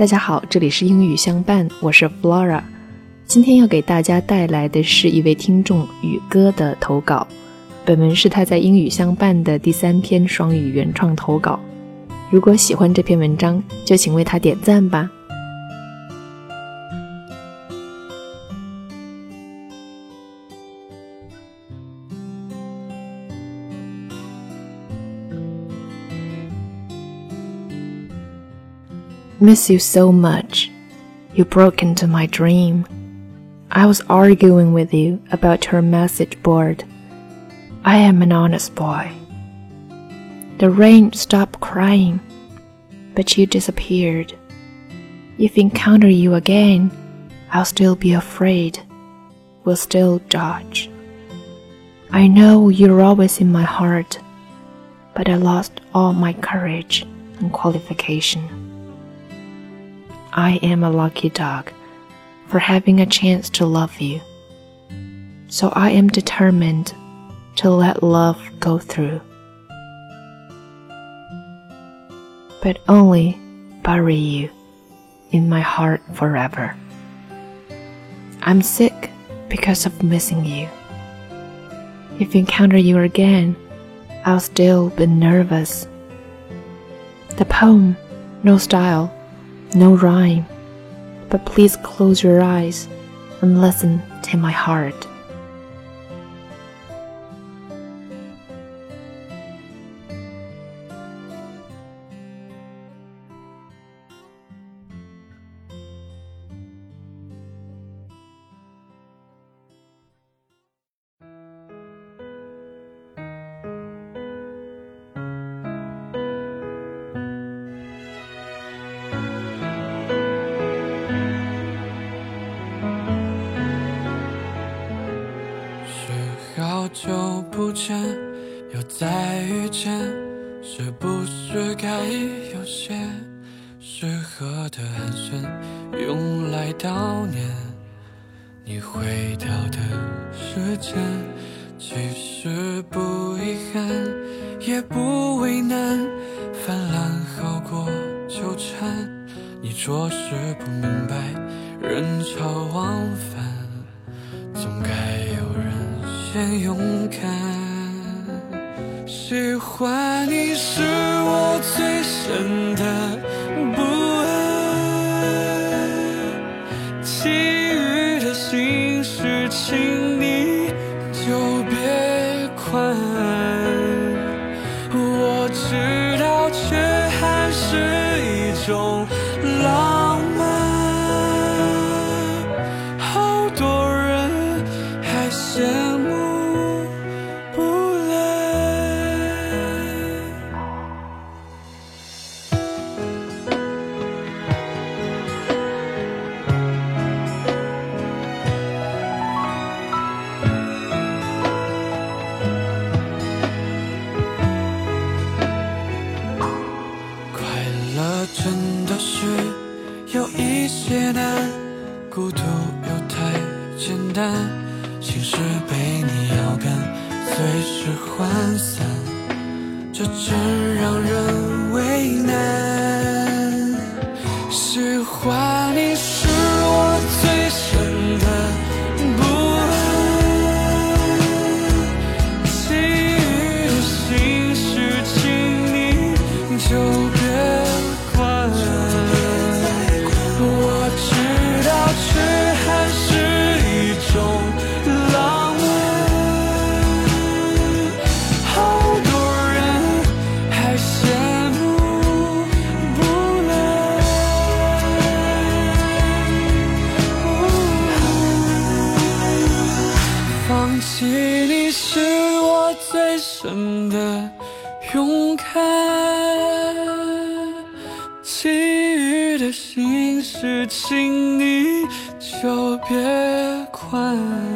大家好，这里是英语相伴，我是 Flora。今天要给大家带来的是一位听众宇哥的投稿，本文是他在英语相伴的第三篇双语原创投稿。如果喜欢这篇文章，就请为他点赞吧。Miss you so much. You broke into my dream. I was arguing with you about your message board. I am an honest boy. The rain stopped crying, but you disappeared. If I encounter you again, I'll still be afraid, will still dodge. I know you're always in my heart, but I lost all my courage and qualification. I am a lucky dog for having a chance to love you. So I am determined to let love go through. but only bury you in my heart forever. I'm sick because of missing you. If I encounter you again, I'll still be nervous. The poem, no style, no rhyme, but please close your eyes and listen to my heart. 久不见，又再遇见，是不是该有些适合的寒暄，用来悼念你回到的时间？其实不遗憾，也不为难，泛滥好过纠缠。你着实不明白，人潮往返，总该。先勇敢，喜欢你是我最深的不安，其余的心事，请你就别管。我知道，却还是一种了真的是有一些难，孤独又太简单，心事被你咬干，随时涣散，这真让人为难。喜欢你你是我最深的勇敢，其余的心事，请你就别管。